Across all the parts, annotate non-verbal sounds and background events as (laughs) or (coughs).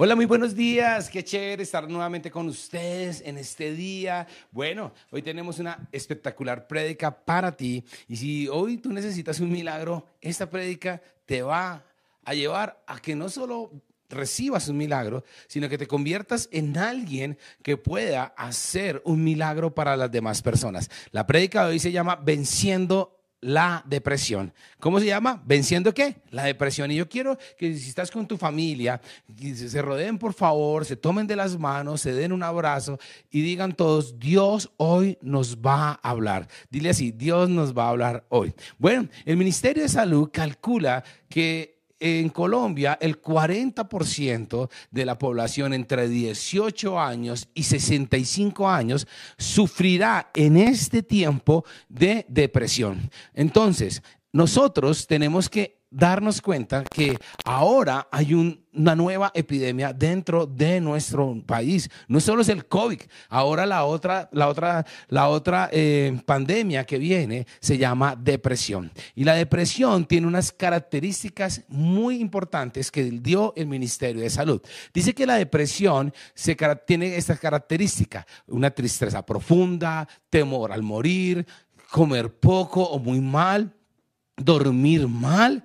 Hola, muy buenos días. Qué chévere estar nuevamente con ustedes en este día. Bueno, hoy tenemos una espectacular prédica para ti. Y si hoy tú necesitas un milagro, esta prédica te va a llevar a que no solo recibas un milagro, sino que te conviertas en alguien que pueda hacer un milagro para las demás personas. La prédica de hoy se llama Venciendo la depresión. ¿Cómo se llama? ¿Venciendo qué? La depresión. Y yo quiero que si estás con tu familia, se rodeen por favor, se tomen de las manos, se den un abrazo y digan todos, Dios hoy nos va a hablar. Dile así, Dios nos va a hablar hoy. Bueno, el Ministerio de Salud calcula que en Colombia el 40% de la población entre 18 años y 65 años sufrirá en este tiempo de depresión. Entonces, nosotros tenemos que darnos cuenta que ahora hay una nueva epidemia dentro de nuestro país. No solo es el COVID, ahora la otra, la otra, la otra eh, pandemia que viene se llama depresión. Y la depresión tiene unas características muy importantes que dio el Ministerio de Salud. Dice que la depresión se, tiene estas características, una tristeza profunda, temor al morir, comer poco o muy mal, dormir mal,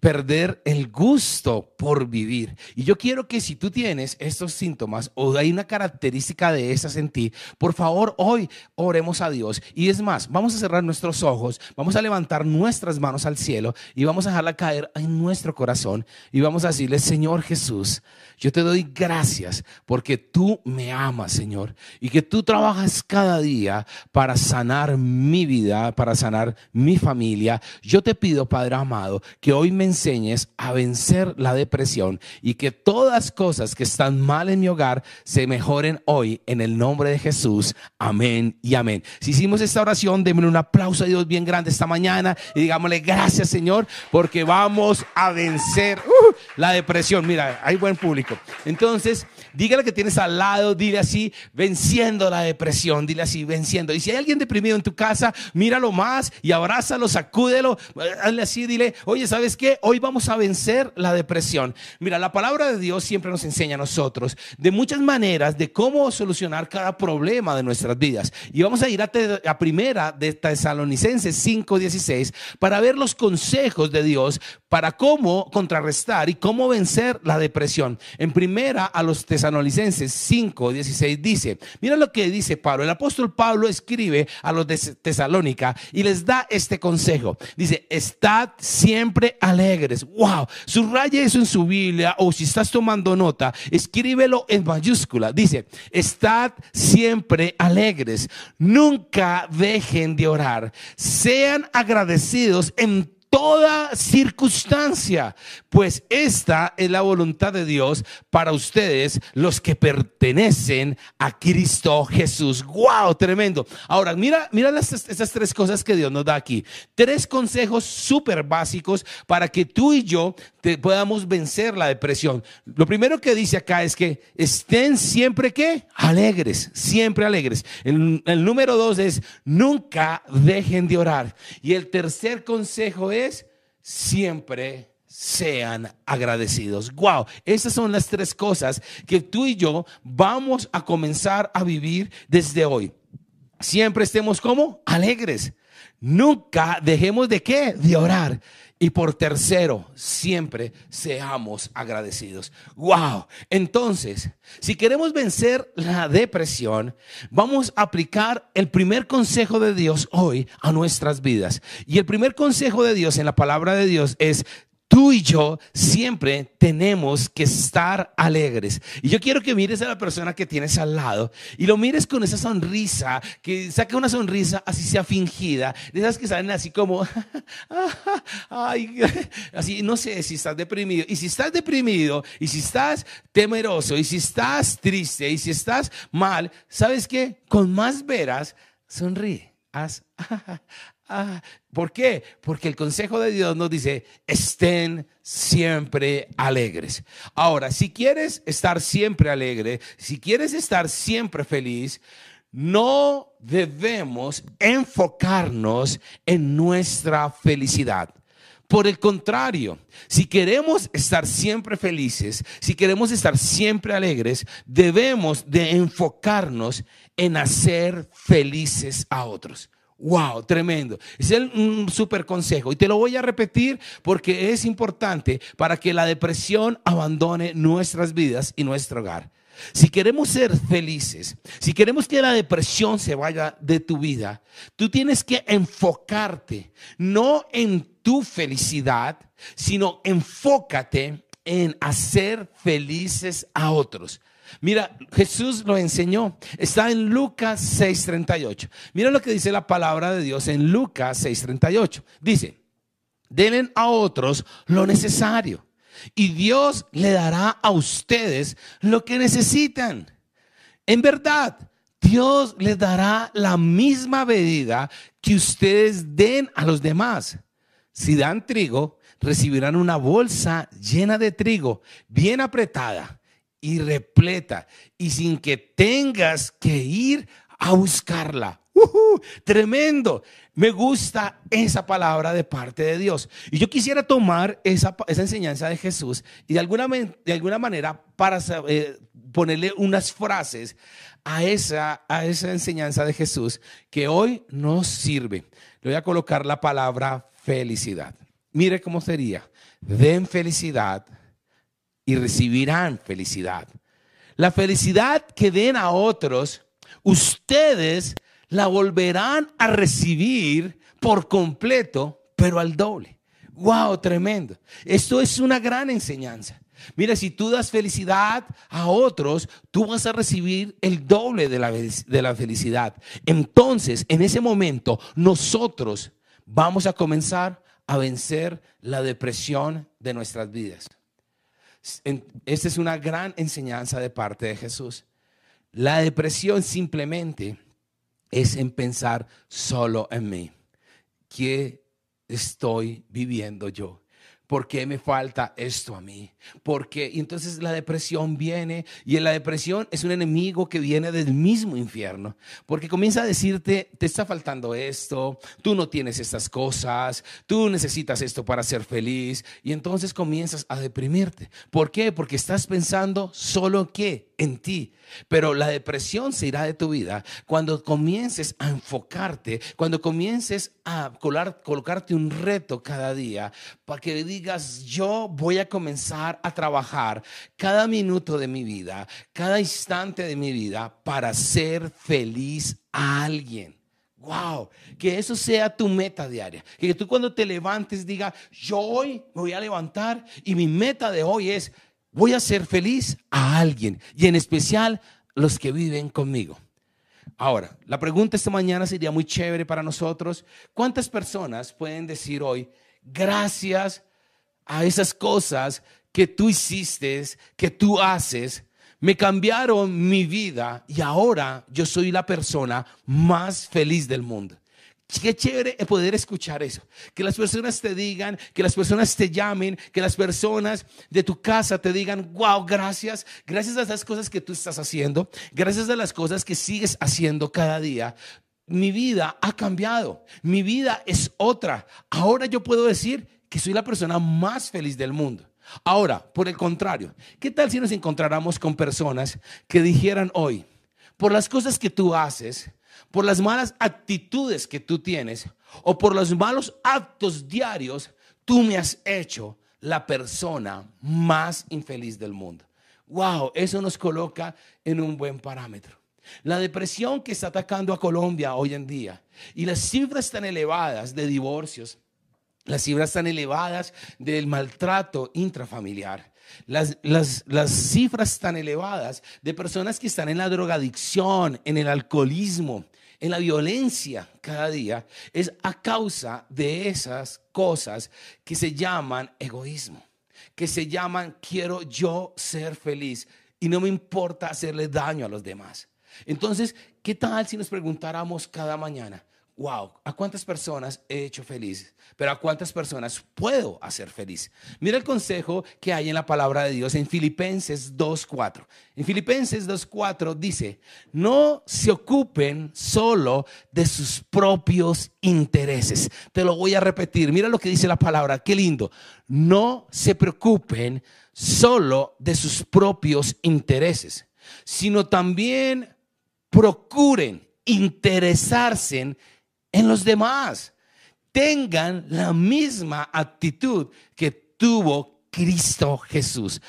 perder el gusto por vivir. Y yo quiero que si tú tienes estos síntomas o hay una característica de esas en ti, por favor hoy oremos a Dios. Y es más, vamos a cerrar nuestros ojos, vamos a levantar nuestras manos al cielo y vamos a dejarla caer en nuestro corazón y vamos a decirle, Señor Jesús, yo te doy gracias porque tú me amas, Señor, y que tú trabajas cada día para sanar mi vida, para sanar mi familia. Yo te pido, Padre amado, que hoy me enseñes a vencer la depresión y que todas cosas que están mal en mi hogar se mejoren hoy en el nombre de Jesús. Amén y amén. Si hicimos esta oración, démosle un aplauso a Dios bien grande esta mañana y digámosle gracias, Señor, porque vamos a vencer uh, la depresión. Mira, hay buen público. Entonces, dígale que tienes al lado, dile así, venciendo la depresión, dile así, venciendo. Y si hay alguien deprimido en tu casa, míralo más y abrázalo, sacúdelo, hazle así, dile, oye, ¿sabes qué? Hoy vamos a vencer la depresión. Mira, la palabra de Dios siempre nos enseña a nosotros de muchas maneras de cómo solucionar cada problema de nuestras vidas. Y vamos a ir a, a primera de Tesalonicenses 5:16 para ver los consejos de Dios para cómo contrarrestar y cómo vencer la depresión. En primera a los tesalonicenses 5, 16 dice, mira lo que dice Pablo. El apóstol Pablo escribe a los de Tesalónica y les da este consejo. Dice, estad siempre alegres. Wow, subraya eso en su Biblia o si estás tomando nota, escríbelo en mayúscula. Dice, estad siempre alegres. Nunca dejen de orar. Sean agradecidos en toda circunstancia, pues esta es la voluntad de Dios para ustedes, los que pertenecen a Cristo Jesús. ¡Wow! Tremendo. Ahora, mira, mira las, estas tres cosas que Dios nos da aquí. Tres consejos súper básicos para que tú y yo te, podamos vencer la depresión. Lo primero que dice acá es que estén siempre que alegres, siempre alegres. El, el número dos es nunca dejen de orar. Y el tercer consejo es siempre sean agradecidos. Wow, esas son las tres cosas que tú y yo vamos a comenzar a vivir desde hoy. Siempre estemos como alegres. Nunca dejemos de qué? De orar. Y por tercero, siempre seamos agradecidos. Wow. Entonces, si queremos vencer la depresión, vamos a aplicar el primer consejo de Dios hoy a nuestras vidas. Y el primer consejo de Dios en la palabra de Dios es tú y yo siempre tenemos que estar alegres. Y yo quiero que mires a la persona que tienes al lado y lo mires con esa sonrisa, que saque una sonrisa así sea fingida, de esas que salen así como, (laughs) ay, así, no sé si estás deprimido. Y si estás deprimido, y si estás temeroso, y si estás triste, y si estás mal, ¿sabes qué? Con más veras, sonríe. Haz, (laughs) Ah, ¿Por qué? Porque el consejo de Dios nos dice, estén siempre alegres. Ahora, si quieres estar siempre alegre, si quieres estar siempre feliz, no debemos enfocarnos en nuestra felicidad. Por el contrario, si queremos estar siempre felices, si queremos estar siempre alegres, debemos de enfocarnos en hacer felices a otros. Wow, tremendo. Es un super consejo. Y te lo voy a repetir porque es importante para que la depresión abandone nuestras vidas y nuestro hogar. Si queremos ser felices, si queremos que la depresión se vaya de tu vida, tú tienes que enfocarte no en tu felicidad, sino enfócate en hacer felices a otros. Mira, Jesús lo enseñó. Está en Lucas 6:38. Mira lo que dice la palabra de Dios en Lucas 6:38. Dice, denle a otros lo necesario y Dios le dará a ustedes lo que necesitan. En verdad, Dios les dará la misma medida que ustedes den a los demás. Si dan trigo, recibirán una bolsa llena de trigo, bien apretada y repleta y sin que tengas que ir a buscarla. tremendo. Me gusta esa palabra de parte de Dios. Y yo quisiera tomar esa, enseñanza de Jesús y de alguna, de alguna manera para eh, ponerle unas frases a esa, a esa enseñanza de Jesús que hoy nos sirve. Le voy a colocar la palabra felicidad. Mire cómo sería. Den felicidad y recibirán felicidad. La felicidad que den a otros, ustedes la volverán a recibir por completo, pero al doble. ¡Wow! Tremendo. Esto es una gran enseñanza. Mira, si tú das felicidad a otros, tú vas a recibir el doble de la, de la felicidad. Entonces, en ese momento, nosotros vamos a comenzar a vencer la depresión de nuestras vidas. Esta es una gran enseñanza de parte de Jesús. La depresión simplemente es en pensar solo en mí. ¿Qué estoy viviendo yo? ¿Por qué me falta esto a mí? Porque entonces la depresión viene y la depresión es un enemigo que viene del mismo infierno, porque comienza a decirte, te está faltando esto, tú no tienes estas cosas, tú necesitas esto para ser feliz y entonces comienzas a deprimirte. ¿Por qué? Porque estás pensando solo qué? En ti. Pero la depresión se irá de tu vida cuando comiences a enfocarte, cuando comiences a colocarte un reto cada día para que digas, yo voy a comenzar a trabajar cada minuto de mi vida, cada instante de mi vida para ser feliz a alguien. Wow, que eso sea tu meta diaria. Que tú cuando te levantes diga, yo hoy me voy a levantar y mi meta de hoy es voy a ser feliz a alguien y en especial los que viven conmigo. Ahora, la pregunta esta mañana sería muy chévere para nosotros. ¿Cuántas personas pueden decir hoy, gracias a esas cosas que tú hiciste, que tú haces, me cambiaron mi vida y ahora yo soy la persona más feliz del mundo? Qué chévere poder escuchar eso. Que las personas te digan, que las personas te llamen, que las personas de tu casa te digan, wow, gracias, gracias a esas cosas que tú estás haciendo, gracias a las cosas que sigues haciendo cada día. Mi vida ha cambiado, mi vida es otra. Ahora yo puedo decir que soy la persona más feliz del mundo. Ahora, por el contrario, ¿qué tal si nos encontráramos con personas que dijeran hoy, por las cosas que tú haces, por las malas actitudes que tú tienes o por los malos actos diarios, tú me has hecho la persona más infeliz del mundo. Wow, eso nos coloca en un buen parámetro. La depresión que está atacando a Colombia hoy en día y las cifras tan elevadas de divorcios, las cifras tan elevadas del maltrato intrafamiliar, las, las, cifras tan elevadas de personas que están en la drogadicción, en el alcoholismo, en la violencia cada día, es a causa de esas cosas que se llaman egoísmo, que se llaman quiero yo ser feliz y no me importa hacerle daño a los demás. Entonces, ¿qué tal si nos preguntáramos cada mañana, wow, ¿a cuántas personas he hecho feliz? Pero ¿a cuántas personas puedo hacer feliz? Mira el consejo que hay en la palabra de Dios en Filipenses 2.4. En Filipenses 2.4 dice, no se ocupen solo de sus propios intereses. Te lo voy a repetir. Mira lo que dice la palabra. Qué lindo. No se preocupen solo de sus propios intereses, sino también procuren interesarse en en los demás. Tengan la misma actitud que tuvo Cristo Jesús.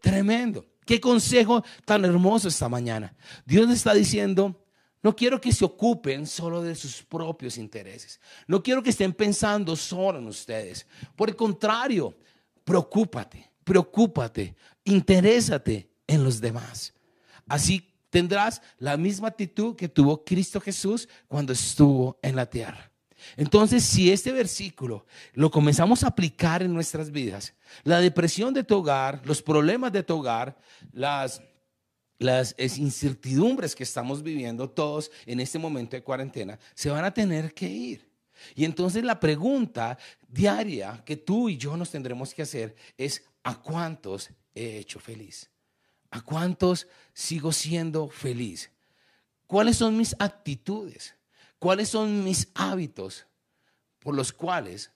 Tremendo. Qué consejo tan hermoso esta mañana. Dios está diciendo, no quiero que se ocupen solo de sus propios intereses. No quiero que estén pensando solo en ustedes. Por el contrario, preocúpate, preocúpate, interésate en los demás. Así tendrás la misma actitud que tuvo Cristo Jesús cuando estuvo en la tierra. Entonces, si este versículo lo comenzamos a aplicar en nuestras vidas, la depresión de tu hogar, los problemas de tu hogar, las, las incertidumbres que estamos viviendo todos en este momento de cuarentena, se van a tener que ir. Y entonces la pregunta diaria que tú y yo nos tendremos que hacer es, ¿a cuántos he hecho feliz? ¿A cuántos sigo siendo feliz? ¿Cuáles son mis actitudes? ¿Cuáles son mis hábitos por los cuales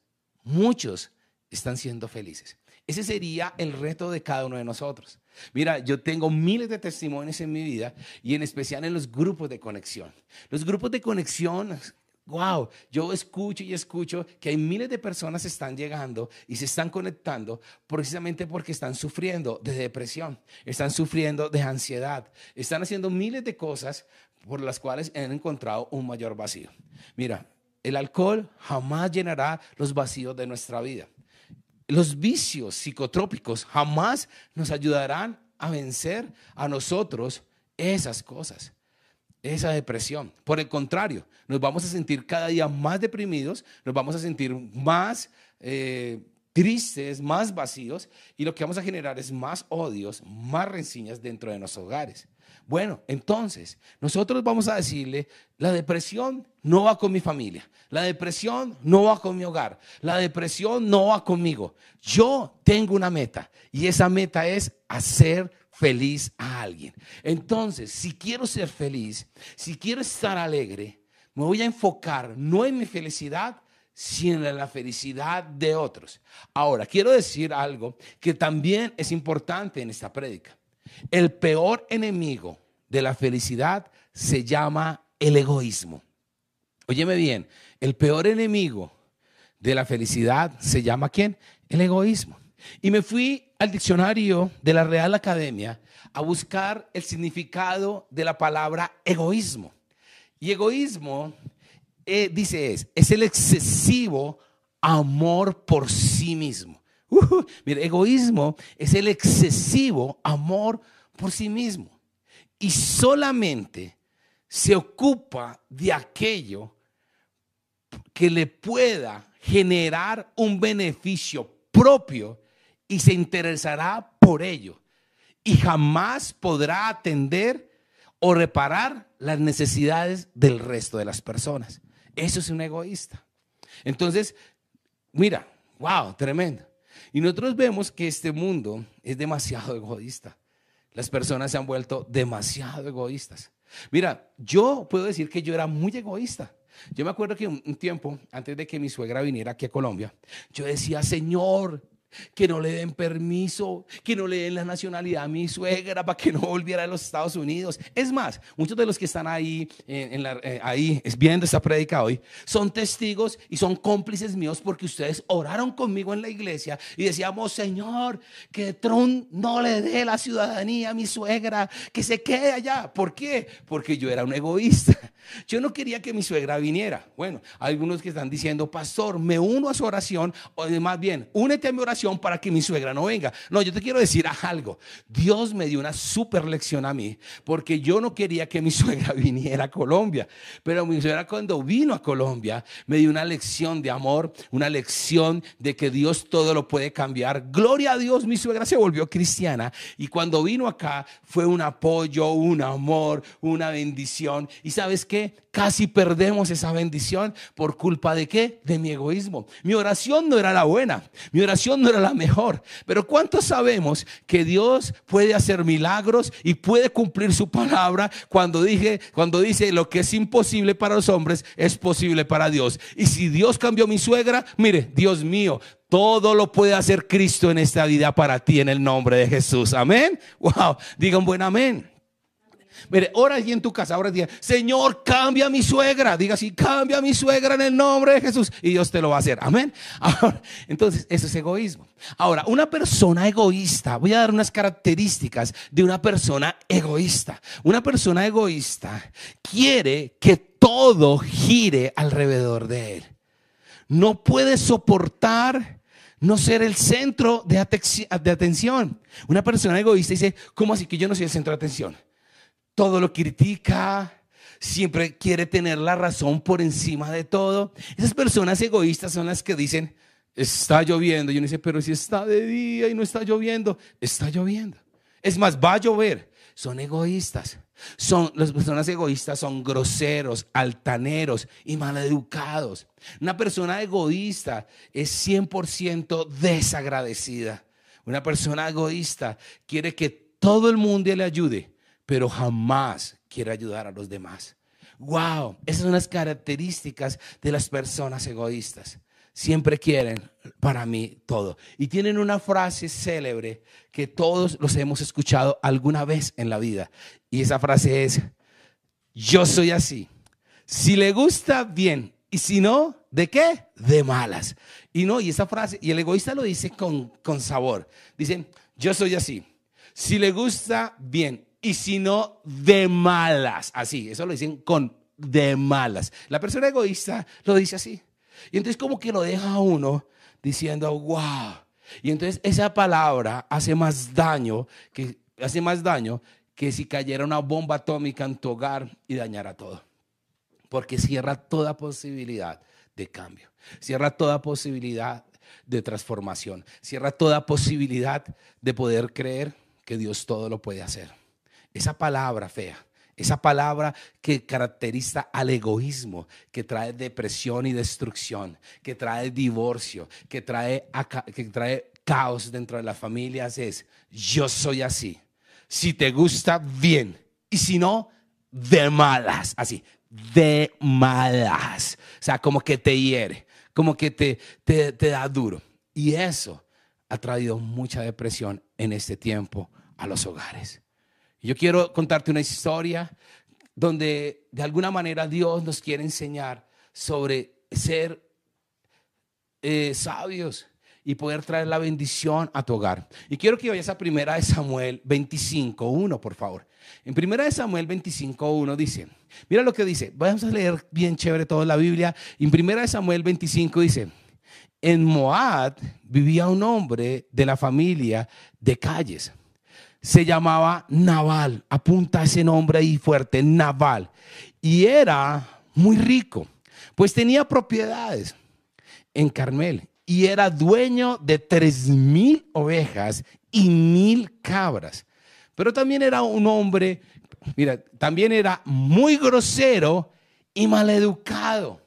muchos están siendo felices? Ese sería el reto de cada uno de nosotros. Mira, yo tengo miles de testimonios en mi vida y en especial en los grupos de conexión. Los grupos de conexión wow, yo escucho y escucho que hay miles de personas que están llegando y se están conectando precisamente porque están sufriendo de depresión, están sufriendo de ansiedad, están haciendo miles de cosas por las cuales han encontrado un mayor vacío. Mira, el alcohol jamás llenará los vacíos de nuestra vida. Los vicios psicotrópicos jamás nos ayudarán a vencer a nosotros esas cosas esa depresión. Por el contrario, nos vamos a sentir cada día más deprimidos, nos vamos a sentir más eh, tristes, más vacíos y lo que vamos a generar es más odios, más rencillas dentro de nuestros hogares. Bueno, entonces, nosotros vamos a decirle, la depresión no va con mi familia, la depresión no va con mi hogar, la depresión no va conmigo. Yo tengo una meta y esa meta es hacer feliz a alguien. Entonces, si quiero ser feliz, si quiero estar alegre, me voy a enfocar no en mi felicidad, sino en la felicidad de otros. Ahora, quiero decir algo que también es importante en esta prédica. El peor enemigo de la felicidad se llama el egoísmo. Óyeme bien, el peor enemigo de la felicidad se llama quién? El egoísmo. Y me fui al diccionario de la Real Academia a buscar el significado de la palabra egoísmo. Y egoísmo, eh, dice, es, es el excesivo amor por sí mismo. Mire, egoísmo es el excesivo amor por sí mismo. Y solamente se ocupa de aquello que le pueda generar un beneficio propio y se interesará por ello y jamás podrá atender o reparar las necesidades del resto de las personas. Eso es un egoísta. Entonces, mira, wow, tremendo. Y nosotros vemos que este mundo es demasiado (laughs) egoísta. Las personas se han vuelto demasiado egoístas. Mira, yo puedo decir que yo era muy egoísta. Yo me acuerdo que un, tiempo, antes de que mi suegra viniera aquí a Colombia, yo decía, Señor, que no le den permiso, que no le den la nacionalidad a mi suegra para que no volviera a los Estados Unidos. Es más, muchos de los que están ahí, eh, ahí viendo esta prédica hoy, son testigos y son cómplices míos porque ustedes oraron conmigo en la iglesia y decíamos, Señor, que Trump no le dé la ciudadanía a mi suegra, que se quede allá. ¿Por qué? Porque yo era un egoísta. (laughs) Yo no quería que mi suegra viniera. Bueno, algunos que están diciendo, pastor, me uno a su oración, o más bien, únete a mi oración para que mi suegra no venga. No, yo te quiero decir (laughs) algo. Dios me dio una super lección a mí porque yo no quería que mi (laughs) suegra viniera a Colombia. Pero mi suegra cuando vino a Colombia me dio una lección de amor, una lección de que Dios todo lo puede cambiar. Gloria a Dios, mi suegra se volvió cristiana y cuando vino acá fue un apoyo, un amor, una bendición. ¿Y sabes qué? Casi perdemos esa bendición por culpa de qué? De mi egoísmo. Mi oración no era la buena, mi oración no era la mejor. Pero ¿cuántos sabemos que Dios puede hacer milagros y puede cumplir su palabra cuando dije, cuando dice lo que es imposible para los hombres es posible para Dios? Y si Dios cambió mi suegra, mire, Dios mío, todo lo puede hacer Cristo en esta vida para ti en el nombre de Jesús. Amén. Wow, digan buen amén. Mire, ora allí en tu casa, ahora día, Señor, cambia a mi suegra. Diga así, cambia a mi suegra en el nombre de Jesús. Y Dios te lo va a hacer. Amén. (laughs) entonces, eso es egoísmo. Ahora, una persona egoísta, voy a dar unas características de una persona egoísta. Una persona egoísta quiere que todo gire alrededor de él. No puede soportar no ser el centro de, atención. Una persona egoísta dice, ¿cómo así que yo no soy el centro de atención? Todo lo critica, siempre quiere tener la razón por encima de todo. Esas personas egoístas son las que dicen, está lloviendo. Y uno dice, pero si está de día y no está lloviendo, está lloviendo. Es más, va a llover. Son egoístas. Son, las personas egoístas son groseros, altaneros y maleducados. Una persona egoísta es 100% desagradecida. Una persona egoísta quiere que todo el mundo le ayude, pero jamás quiere ayudar a los demás. Wow, esas son las características de las personas egoístas siempre quieren para mí todo. Y tienen una frase célebre que todos los hemos escuchado alguna vez en la vida. Y esa frase es, yo soy así. Si le gusta, bien. Y si no, ¿de qué? De malas. Y no, y esa frase, y el egoísta lo dice con, con sabor. Dicen, yo soy así. Si le gusta, bien. Y si no, de malas. Así, eso lo dicen con de malas. La persona egoísta lo dice así. Y entonces como que lo deja a uno diciendo, wow. Y entonces esa palabra hace más daño que, hace más daño que si cayera una bomba atómica en tu hogar y dañara todo. Porque cierra toda posibilidad de cambio. Cierra toda posibilidad de transformación. Cierra toda posibilidad de poder creer que Dios todo lo puede hacer. Esa palabra fea esa palabra que caracteriza al egoísmo, que trae depresión y destrucción, que trae divorcio, que trae, que trae caos dentro de las familias es, yo soy así. Si te gusta, bien. Y si no, de malas. Así, de malas. O sea, como que te hiere, como que te, te, te da duro. Y eso ha traído mucha depresión en este tiempo a los hogares. Yo quiero contarte una historia donde de alguna manera Dios nos quiere enseñar sobre ser eh, sabios y poder traer la bendición a tu hogar. Y quiero que vayas a primera de Samuel 25.1, por favor. En primera de Samuel 25.1 dice, mira lo que dice, vamos a leer bien chévere toda la Biblia. En primera de Samuel 25 dice, en Moab vivía un hombre de la familia de calles se llamaba Naval. Apunta ese nombre ahí fuerte, Naval. Y era muy rico, pues tenía propiedades en Carmel y era dueño de tres mil ovejas y mil cabras. Pero también era un hombre, mira, también era muy grosero y maleducado.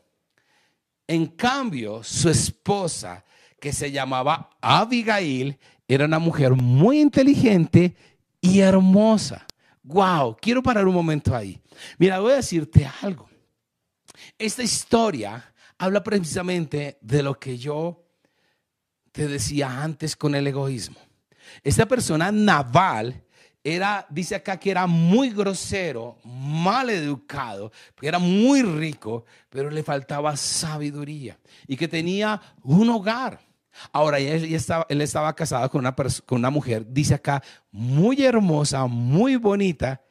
En cambio, su esposa, que se llamaba Abigail, era una mujer muy inteligente y hermosa. Wow, quiero parar un momento ahí. Mira, voy a decirte algo. Esta historia habla precisamente de lo que yo te decía antes con el egoísmo. Esta persona naval era, dice acá que era muy grosero, mal educado, que era muy rico, pero le faltaba sabiduría y que tenía un hogar. Ahora, él estaba, él estaba casado con una, con una mujer, dice acá, muy hermosa, muy bonita,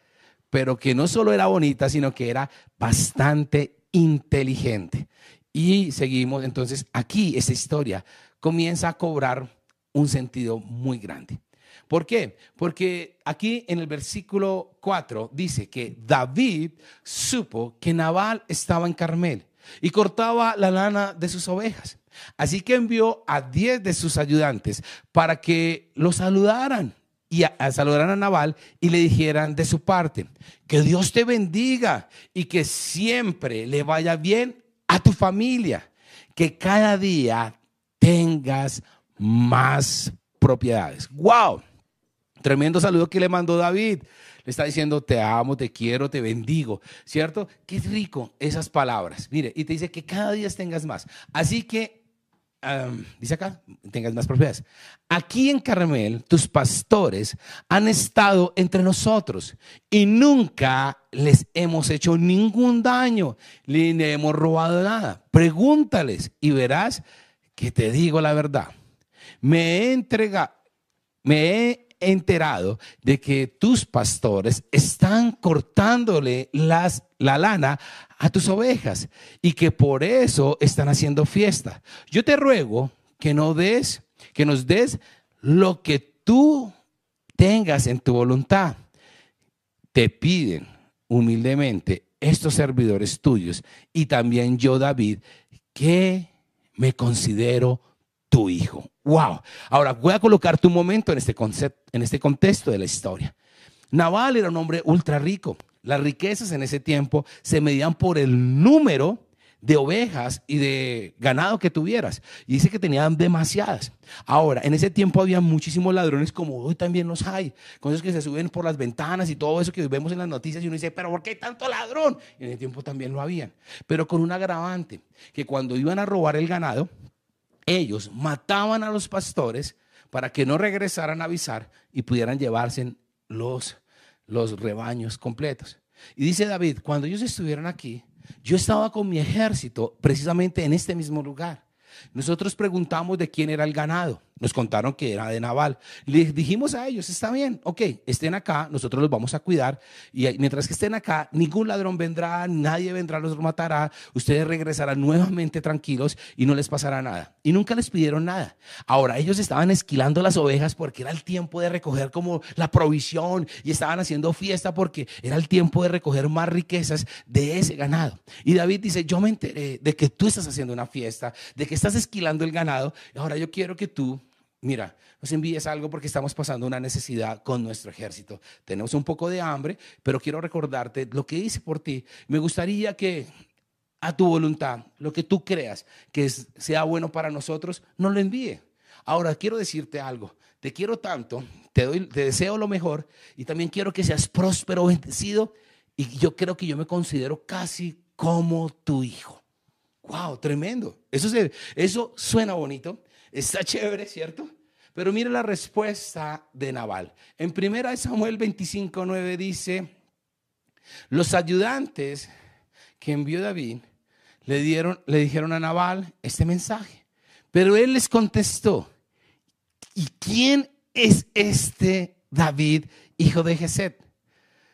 pero que no solo era bonita, sino que era bastante inteligente. Y seguimos, entonces aquí esta historia comienza a cobrar un sentido muy grande. ¿Por qué? Porque aquí en el versículo 4 dice que David supo que Nabal estaba en Carmel y cortaba la lana de sus ovejas. Así que envió a diez de sus ayudantes para que lo saludaran y a, saludaran a Nabal y le dijeran de su parte, que Dios te bendiga y que siempre le vaya bien a tu familia, que cada día tengas más propiedades. ¡Wow! Tremendo saludo que le mandó David. Le está diciendo, te amo, te quiero, te bendigo, ¿cierto? Qué rico esas palabras. Mire, y te dice que cada día tengas más. Así que, dice acá, tengas más propiedades. Aquí en Carmel, tus pastores han estado entre nosotros y nunca les hemos hecho ningún daño, ni le hemos robado nada. Pregúntales y verás que te digo la verdad. Me he entregado, me he enterado de que tus pastores están cortándole las, la lana a tus ovejas y que por eso están haciendo fiesta. Yo te ruego que no des, que nos des lo que tú tengas en tu voluntad. Te piden humildemente estos servidores tuyos y también yo, David, que me considero tu hijo. Wow. Ahora voy a colocar tu momento en este, concepto, en este contexto de la historia. Naval era un hombre ultra rico. Las riquezas en ese tiempo se medían por el número de ovejas y de ganado que tuvieras. Y dice que tenían demasiadas. Ahora, en ese tiempo había muchísimos ladrones como hoy también los hay. Con esos que se suben por las ventanas y todo eso que vemos en las noticias y uno dice, pero ¿por qué tanto ladrón? Y en ese tiempo también lo habían. Pero con un agravante, que cuando iban a robar el ganado, ellos mataban a los pastores para que no regresaran a avisar y pudieran llevarse los, los rebaños completos. Y dice David, cuando ellos estuvieron aquí, yo estaba con mi ejército precisamente en este mismo lugar. Nosotros preguntamos de quién era el ganado. Nos contaron que era de Naval. Les dijimos a ellos, está bien, ok, estén acá, nosotros los vamos a cuidar. Y mientras que estén acá, ningún ladrón vendrá, nadie vendrá, los matará. Ustedes regresarán nuevamente tranquilos y no les pasará nada. Y nunca les pidieron nada. Ahora, ellos estaban esquilando las ovejas porque era el tiempo de recoger como la provisión y estaban haciendo fiesta porque era el tiempo de recoger más riquezas de ese ganado. Y David dice, yo me enteré de que tú estás haciendo una fiesta, de que estás esquilando el ganado. Y ahora yo quiero que tú mira, nos envíes algo porque estamos pasando una necesidad con nuestro ejército. Tenemos un poco de hambre, pero quiero recordarte lo que hice por ti. Me gustaría que a tu voluntad, lo que tú creas que sea bueno para nosotros, nos lo envíe. Ahora, quiero decirte algo. Te quiero tanto, te, doy, te deseo lo mejor y también quiero que seas próspero, bendecido. Y yo creo que yo me considero casi como tu hijo. Wow, tremendo. Eso, eso suena bonito. Está chévere, ¿cierto? Pero mire la respuesta de Naval. En 1 Samuel 25:9 dice, los ayudantes que envió David le, dieron, le dijeron a Naval este mensaje. Pero él les contestó, ¿y quién es este David, hijo de Geset?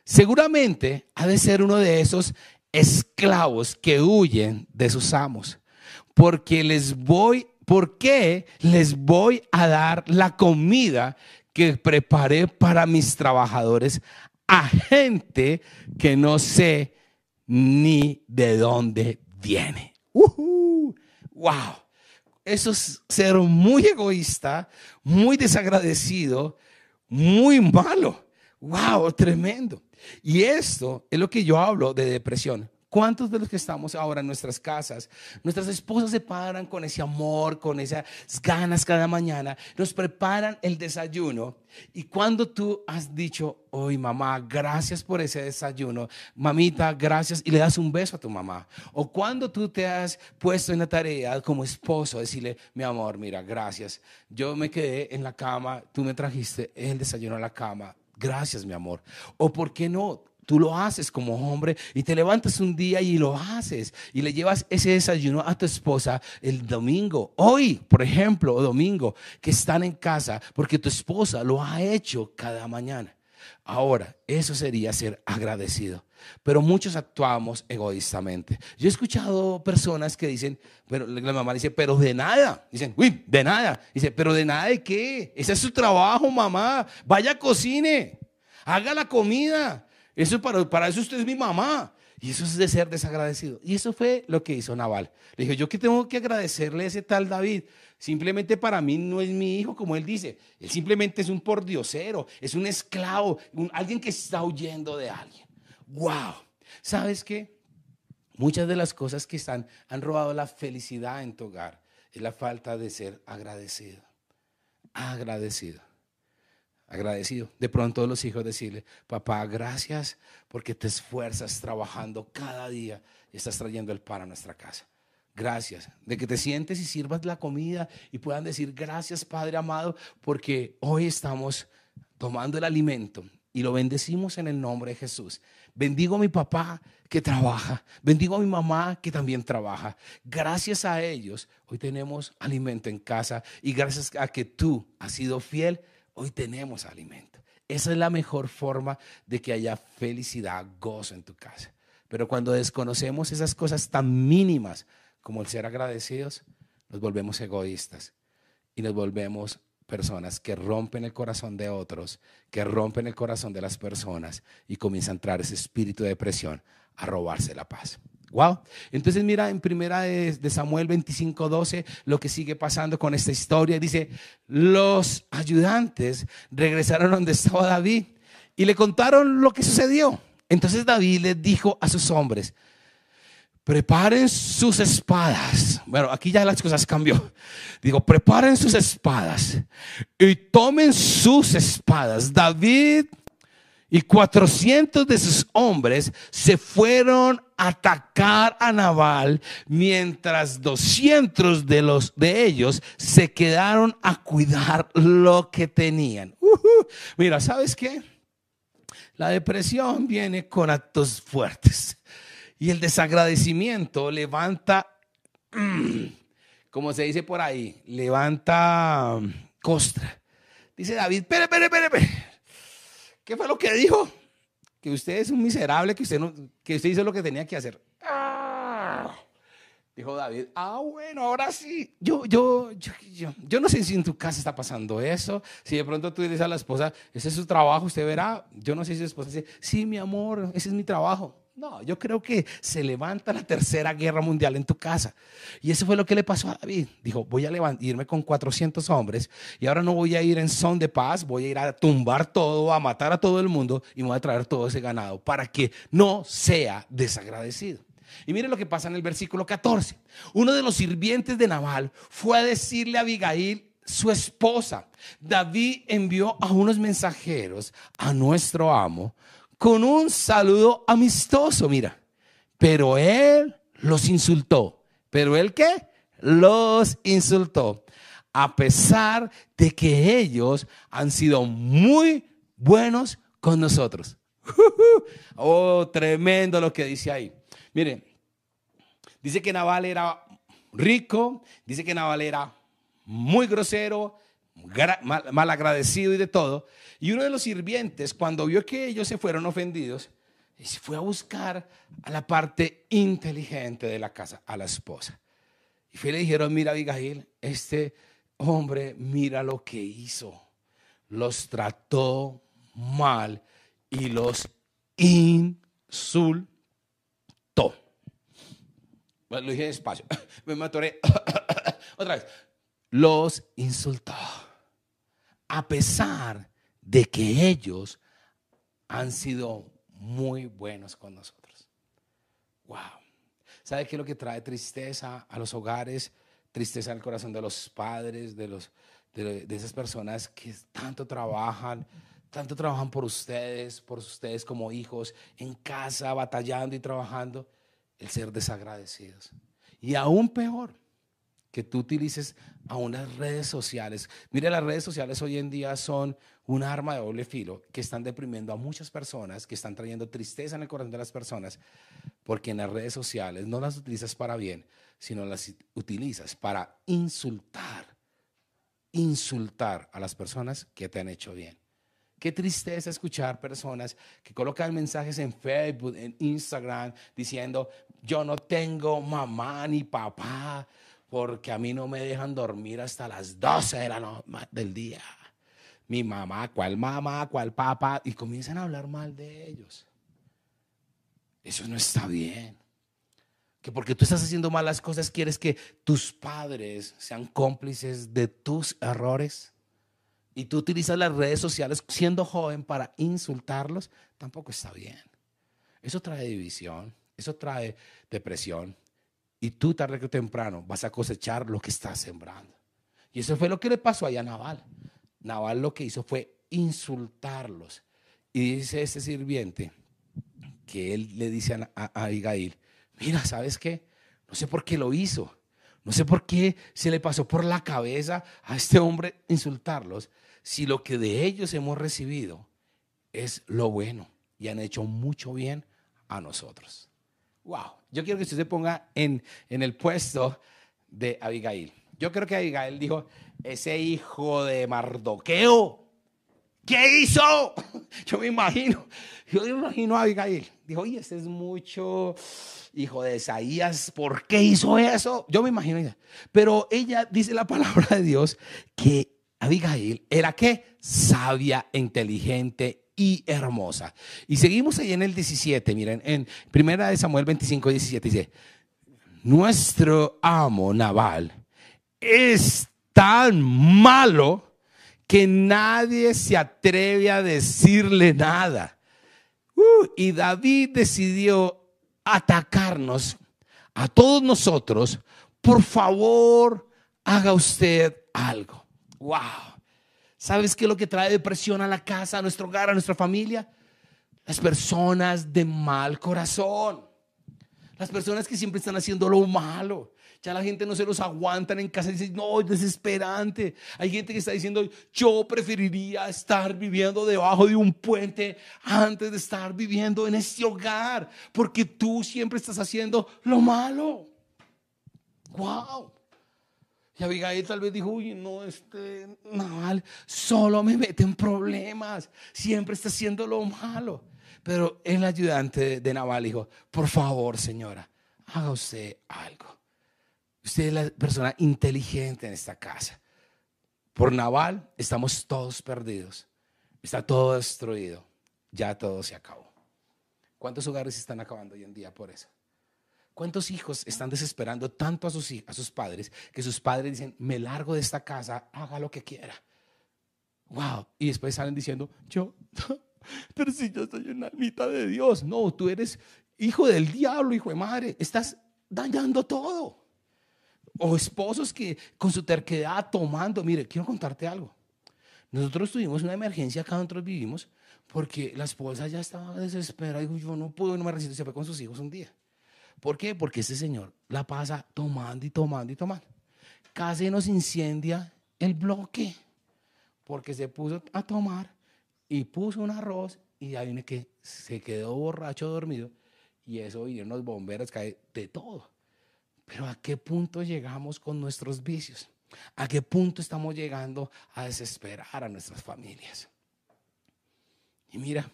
Seguramente ha de ser uno de esos esclavos que huyen de sus amos, porque les voy ¿por qué les voy a dar la comida que preparé para mis trabajadores a gente que no sé ni de dónde viene? ¡Wow! Eso es ser muy egoísta, muy desagradecido, muy malo. ¡Wow! Tremendo. Y esto es lo que yo hablo de depresión. ¿Cuántos de los que estamos ahora en nuestras casas, nuestras esposas se paran con ese amor, con esas ganas cada mañana, nos preparan el desayuno y cuando tú has dicho, hoy mamá, gracias por ese desayuno, mamita, gracias, y le das un beso a tu mamá, o cuando tú te has puesto en la tarea como esposo, decirle, mi amor, mira, gracias, yo me quedé en la cama, tú me trajiste el desayuno a la cama, gracias, mi amor, o por qué no, Tú lo haces como hombre y te levantas un día y lo haces y le llevas ese desayuno a tu esposa el domingo. Hoy, por ejemplo, o domingo, que están en casa porque tu esposa lo ha hecho cada mañana. Ahora, eso sería ser agradecido. Pero muchos actuamos egoístamente. Yo he escuchado personas que dicen, pero la mamá dice, pero de nada. Dicen, uy, de nada. Dice, pero de nada de qué. Ese es su trabajo, mamá. Vaya, cocine. Haga la comida. Eso para, para eso usted es mi mamá. Y eso es de ser desagradecido. Y eso fue lo que hizo Naval. Le dijo, yo que tengo que agradecerle a ese tal David. Simplemente para mí no es mi hijo, como él dice. Él simplemente es un pordiosero, es un esclavo, alguien que está huyendo de alguien. ¡Wow! ¿Sabes qué? Muchas de las cosas que están, han robado la felicidad en tu hogar es la falta de ser agradecido. Agradecido. Agradecido. De pronto los hijos decirle, papá, gracias porque te esfuerzas trabajando cada día y estás trayendo el pan a nuestra casa. Gracias. De que te sientes y sirvas la comida y puedan decir gracias, Padre amado, porque hoy estamos tomando el alimento y lo bendecimos en el nombre de Jesús. Bendigo a mi papá que trabaja. Bendigo a mi mamá que también trabaja. Gracias a ellos, hoy tenemos alimento en casa y gracias a que tú has sido fiel, hoy tenemos alimento. Esa es la mejor forma de que haya felicidad, gozo en tu casa. Pero cuando desconocemos esas cosas tan mínimas, como el ser agradecidos, nos volvemos egoístas y nos volvemos personas que rompen el corazón de otros, que rompen el corazón de las personas y comienza a entrar ese espíritu de depresión a robarse la paz. Wow. Entonces mira en primera de, Samuel 25, 12 lo que sigue pasando con esta historia. Dice, los ayudantes regresaron donde estaba David y le contaron lo que sucedió. Entonces David les dijo a sus hombres, preparen sus espadas. Bueno, aquí ya las cosas cambió. Digo, preparen sus espadas y tomen sus espadas. David y 400 de sus hombres se fueron a atacar a Naval, mientras 200 de, los, de ellos se quedaron a cuidar lo que tenían. Mira, ¿sabes qué? La depresión viene con actos fuertes. Y el desagradecimiento levanta, (clears throat) como se dice por ahí, levanta um, costra. Dice David, espere, espere, espere, espere. ¿Qué fue lo que dijo? Que usted es un miserable, que usted, no, que usted hizo lo que tenía que hacer. Ah. Dijo David, ah, bueno, ahora sí. Yo, yo, yo, yo, yo, no sé si en tu casa está pasando eso. Si de pronto tú dices a la esposa, ese es su trabajo, usted verá. Yo no sé si su esposa dice, sí, mi amor, ese es mi trabajo. No, yo creo que se levanta la tercera guerra mundial en tu casa. Y eso fue lo que le pasó a David. Dijo, voy a irme con 400 hombres y ahora no voy a ir en son de paz, voy a ir a tumbar todo, a matar a todo el mundo y me voy a traer todo ese ganado para que no sea desagradecido. Y mire lo que pasa en el versículo 14. Uno de los sirvientes de Nabal fue a decirle a Abigail, su esposa, David envió a unos mensajeros a nuestro amo con un saludo amistoso, mira. Pero él los insultó. ¿Pero él qué? Los insultó. A pesar de que ellos han sido muy buenos con nosotros. (laughs) oh, tremendo lo que dice ahí. Miren, dice que Naval era rico, dice que Naval era muy grosero, mal, agradecido y de todo. Y uno de los sirvientes, cuando vio que ellos se fueron ofendidos, se fue a buscar a la parte inteligente de la casa, a la esposa. Y fue le dijeron, mira Abigail, este hombre, mira lo que hizo. Los trató mal y los insultó. Bueno, lo dije despacio, (laughs) me matoré. (coughs) Otra vez, los insultó a pesar de que ellos han sido muy buenos con nosotros. Wow. ¿Sabe qué es lo que trae tristeza a los hogares? Tristeza al corazón de los padres, de, los, de, esas personas que tanto trabajan, tanto trabajan por ustedes, por ustedes como hijos, en casa, batallando y trabajando, el ser desagradecidos. Y aún peor, que tú utilices a unas redes sociales. Mire, las redes sociales hoy en día son un arma de doble filo que están deprimiendo a muchas personas, que están trayendo tristeza en el corazón de las personas, porque en las redes sociales no las utilizas para bien, sino las utilizas para insultar, insultar a las personas que te han hecho bien. Qué tristeza escuchar personas que colocan mensajes en Facebook, en Instagram, diciendo, yo no tengo mamá ni papá porque a mí no me dejan dormir hasta las 12 de la del día. Mi mamá, cuál mamá, cuál papá, y comienzan a hablar mal de ellos. Eso no está bien. Que porque tú estás haciendo malas cosas, quieres que tus padres sean cómplices de tus errores y tú utilizas las redes sociales siendo joven para insultarlos, tampoco está bien. Eso trae división, eso trae depresión. Y tú tarde que temprano vas a cosechar lo que estás sembrando. Y eso fue lo que le pasó a Naval. Naval lo que hizo fue insultarlos. Y dice este sirviente que él le dice a, a Abigail, mira, ¿sabes qué? No sé por qué lo hizo. No sé por qué se le pasó por la cabeza a este hombre insultarlos si lo que de ellos hemos recibido es lo bueno y han hecho mucho bien a nosotros. Wow, yo quiero que usted se ponga en, en el puesto de Abigail. Yo creo que Abigail dijo, ese hijo de Mardoqueo, ¿qué hizo? (laughs) Yo me imagino, yo me imagino a Abigail. Dijo, oye, este es mucho hijo de Isaías, ¿por qué hizo eso? Yo me imagino. Pero ella dice la palabra de Dios que Abigail era qué? Sabia, inteligente y hermosa. Y seguimos ahí en el 17, miren, en primera de Samuel 25, 17 dice, nuestro amo Naval es tan malo que nadie se atreve a decirle nada. Uh, y David decidió atacarnos a todos nosotros. Por favor, haga usted algo. Wow. ¿Sabes qué es lo que trae depresión a la casa, a nuestro hogar, a nuestra familia? Las personas de mal corazón. Las personas que siempre están haciendo lo malo. Ya la gente no se los aguanta en casa y dice, no, es desesperante. Hay gente que está diciendo, yo preferiría estar viviendo debajo de un puente antes de estar viviendo en este hogar, porque tú siempre estás haciendo lo malo. Wow. Y Abigail tal vez dijo, uy, no, este mal, solo me mete en problemas, siempre está haciendo lo malo. Pero el ayudante de Naval dijo, por favor, señora, haga usted algo. Usted es la persona inteligente en esta casa. Por Naval estamos todos perdidos. Está todo destruido. Ya todo se acabó. ¿Cuántos hogares están acabando hoy en día por eso? ¿Cuántos hijos están desesperando tanto a sus, a sus padres que sus padres dicen, me largo de esta casa, haga lo que quiera? Wow. Y después salen diciendo, yo, (laughs) pero si yo soy una almita de Dios. No, tú eres hijo del diablo, hijo de madre. Estás dañando todo. O esposos que con su terquedad tomando, mire, quiero contarte algo. Nosotros tuvimos una emergencia acá donde nosotros vivimos porque la esposa ya estaba desesperada. Dijo, yo no puedo, no me resisto. Se fue con sus hijos un día. ¿Por qué? Porque ese señor la pasa tomando y tomando y tomando. Casi nos incendia el bloque porque se puso a tomar y puso un arroz y hay uno que se quedó borracho dormido y eso vinieron los bomberos, cae de todo. Pero ¿a qué punto llegamos con nuestros vicios? ¿A qué punto estamos llegando a desesperar a nuestras familias? Y mira,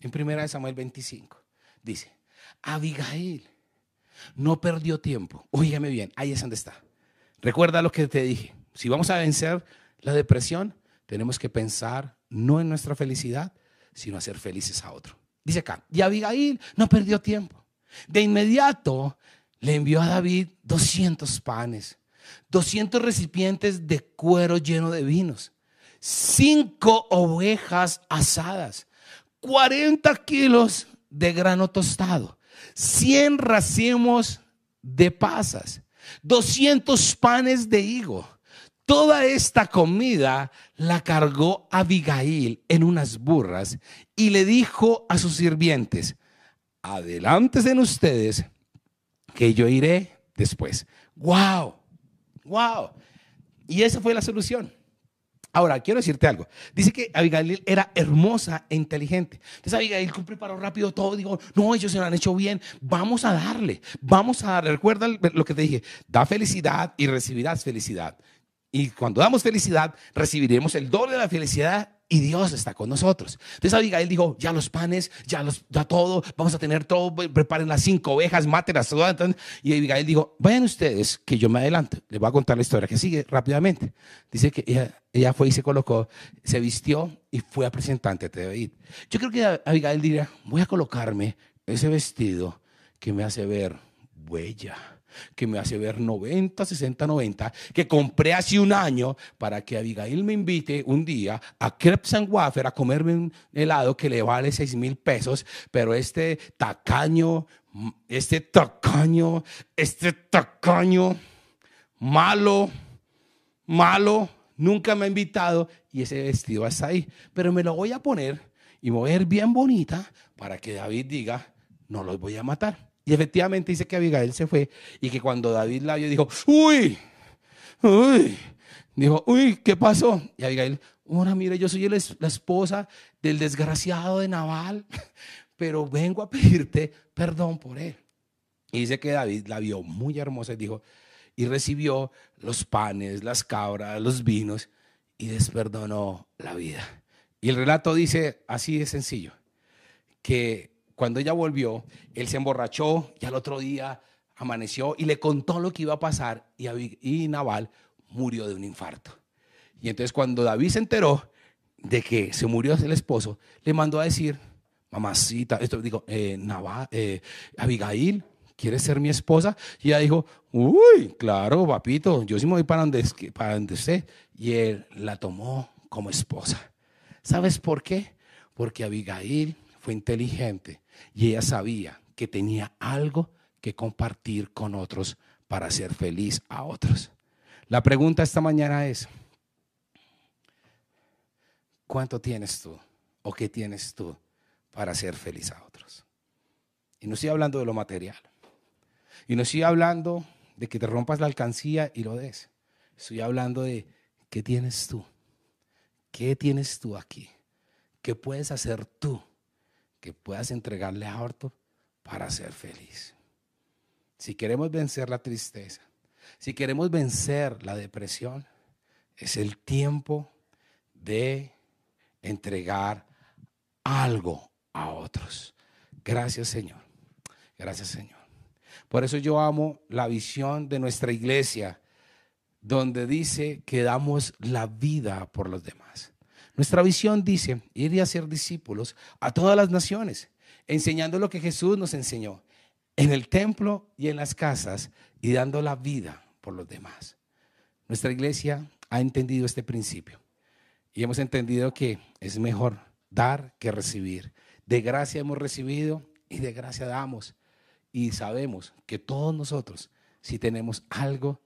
en primera de Samuel 25 dice, Abigail no perdió tiempo. Óigame bien, ahí es donde está. Recuerda lo que te dije. Si vamos a vencer la depresión, tenemos que pensar no en nuestra felicidad, sino hacer felices a otro. Dice acá, y Abigail no perdió tiempo. De inmediato le envió a David 200 panes, 200 recipientes de cuero lleno de vinos, cinco ovejas asadas, 40 kilos de grano tostado 100 racimos de pasas, 200 panes de higo. Toda esta comida la cargó Abigail en unas burras y le dijo a sus sirvientes, adelante en ustedes que yo iré después. ¡Wow! ¡Wow! Y esa fue la solución. Ahora, quiero decirte algo. Dice que Abigail era hermosa e inteligente. Entonces Abigail preparó rápido todo. Digo, no, ellos se lo han hecho bien. Vamos a darle. Vamos a darle. Recuerda lo que te dije. Da felicidad y recibirás felicidad. Y cuando damos felicidad, recibiremos el doble de la felicidad y Dios está con nosotros. Entonces Abigail dijo, ya los panes, ya, los, ya todo, vamos a tener todo, preparen las cinco ovejas, mátenlas todas. Y Abigail dijo, vayan ustedes, que yo me adelanto. Les voy a contar la historia que sigue rápidamente. Dice que ella, fue y se colocó, se vistió y fue a presentante de David. Yo creo que Abigail diría, voy a colocarme ese vestido que me hace ver huella que me hace ver 90, 60, 90, que compré hace un año para que Abigail me invite un día a Crepes and Wafer a comerme un helado que le vale 6 mil pesos, pero este tacaño, este tacaño, este tacaño, malo, malo, nunca me ha invitado y ese vestido está ahí, pero me lo voy a poner y me voy a ver bien bonita para que David diga, no los voy a matar. Y efectivamente dice que Abigail se fue y que cuando David la vio dijo, uy, uy, dijo, uy, ¿qué pasó? Y Abigail, ahora mire, yo soy la esposa del desgraciado de Naval, (laughs) pero vengo a pedirte perdón por él. Y dice que David la vio muy hermosa y dijo, y recibió los panes, las cabras, los vinos y desperdonó la vida. Y el relato dice así de sencillo, que cuando ella volvió, él se emborrachó y al otro día amaneció y le contó lo que iba a pasar y, y Naval murió de un infarto. Y entonces cuando David se enteró de que se murió el esposo, le mandó a decir, mamacita, esto digo, eh, eh, Abigail, ¿quieres ser mi esposa? Y ella dijo, uy, claro, papito, yo sí me voy para donde, para donde esté. Y él la tomó como esposa. ¿Sabes por qué? Porque Abigail fue inteligente y ella sabía que tenía algo que compartir con otros para hacer feliz a otros. La pregunta esta mañana es, ¿cuánto tienes tú o qué tienes tú para hacer feliz a otros? Y no estoy hablando de lo material. Y no estoy hablando de que te rompas la alcancía y lo des. Estoy hablando de qué tienes tú. ¿Qué tienes tú aquí? ¿Qué puedes hacer tú que puedas entregarle a otro para ser feliz. Si queremos vencer la tristeza, si queremos vencer la depresión, es el tiempo de entregar algo a otros. Gracias Señor. Gracias Señor. Por eso yo amo la visión de nuestra iglesia, donde dice que damos la vida por los demás. Nuestra visión dice ir y hacer discípulos a todas las naciones, enseñando lo que Jesús nos enseñó en el templo y en las casas y dando la vida por los demás. Nuestra iglesia ha entendido este principio y hemos entendido que es mejor dar que recibir. De gracia hemos recibido y de gracia damos. Y sabemos que todos nosotros, si tenemos algo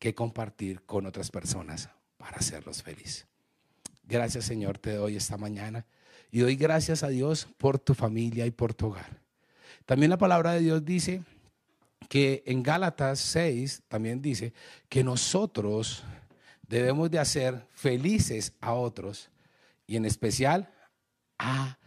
que compartir con otras personas para hacerlos felices. Gracias Señor, te doy esta mañana. Y doy gracias a Dios por tu familia y por tu hogar. También la palabra de Dios dice que en Gálatas 6 también dice que nosotros debemos de hacer felices a otros y en especial a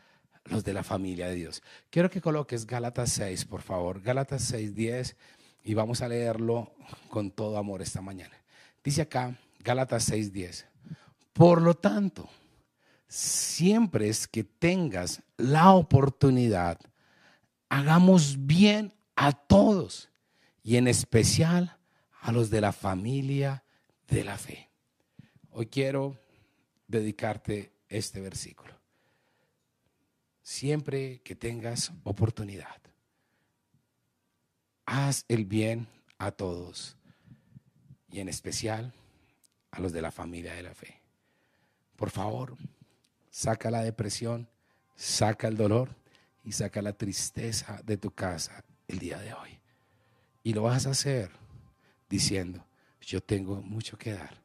los de la familia de Dios. Quiero que coloques Gálatas 6, por favor. Gálatas 6, 10 y vamos a leerlo con todo amor esta mañana. Dice acá, Gálatas 6, 10. Por lo tanto, siempre es que tengas la oportunidad, hagamos bien a todos y en especial a los de la familia de la fe. Hoy quiero dedicarte este versículo. Siempre que tengas oportunidad, haz el bien a todos y en especial a los de la familia de la fe. Por favor, saca la depresión, saca el dolor y saca la tristeza de tu casa el día de hoy. Y lo vas a hacer diciendo, yo tengo mucho que dar,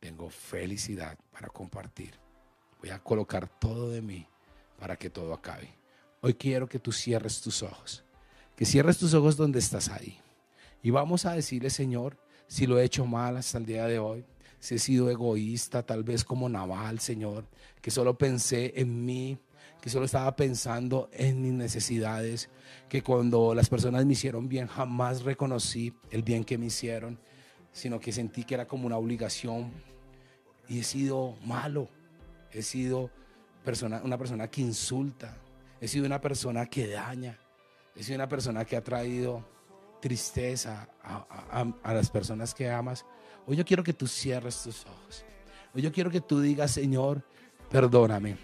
tengo felicidad para compartir. Voy a colocar todo de mí para que todo acabe. Hoy quiero que tú cierres tus ojos, que cierres tus ojos donde estás ahí. Y vamos a decirle, Señor, si lo he hecho mal hasta el día de hoy, si he sido egoísta, tal vez como Naval, Señor, que solo pensé en mí, que solo estaba pensando en mis necesidades, que cuando las personas me hicieron bien jamás reconocí el bien que me hicieron, sino que sentí que era como una obligación y he sido malo, he sido persona, una persona que insulta, he sido una persona que daña, he sido una persona que ha traído tristeza a, a las personas que amas. Hoy yo quiero que tú cierres tus ojos. Hoy yo quiero que tú digas, Señor, perdóname.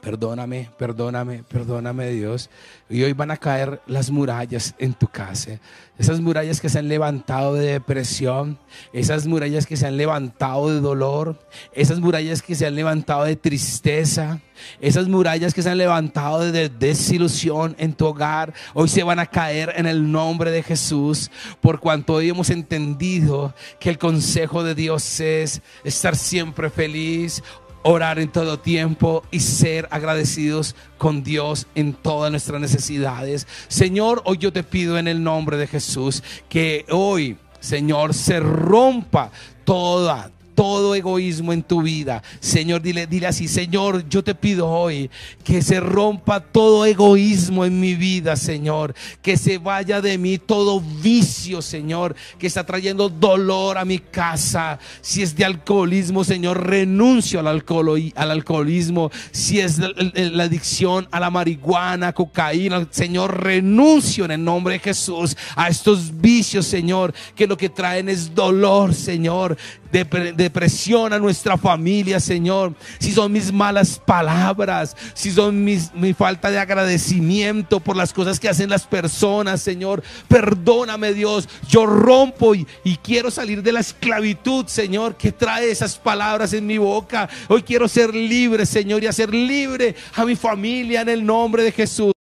Perdóname, perdóname, perdóname Dios. Y hoy van a caer las murallas en tu casa. Esas murallas que se han levantado de depresión, esas murallas que se han levantado de dolor, esas murallas que se han levantado de tristeza, esas murallas que se han levantado de desilusión en tu hogar, hoy se van a caer en el nombre de Jesús, por cuanto hoy hemos entendido que el consejo de Dios es estar siempre feliz, orar en todo tiempo y ser agradecidos con Dios en todas nuestras necesidades. Señor, hoy yo te pido en el nombre de Jesús que hoy, Señor, se rompa toda, todo egoísmo en tu vida. Señor, dile, dile así, Señor, yo te pido hoy que se rompa todo egoísmo en mi vida, Señor. Que se vaya de mí todo vicio, Señor, que está trayendo dolor a mi casa. Si es de alcoholismo, Señor, renuncio al, alcohol, al alcoholismo. Si es la, la adicción a la marihuana, cocaína, Señor, renuncio en el nombre de Jesús a estos vicios, Señor, que lo que traen es dolor, Señor depresión a nuestra familia, Señor. Si son mis malas palabras, si son mis, mi falta de agradecimiento por las cosas que hacen las personas, Señor. Perdóname, Dios. Yo rompo y, y quiero salir de la esclavitud, Señor, que trae esas palabras en mi boca. Hoy quiero ser libre, Señor, y hacer libre a mi familia en el nombre de Jesús.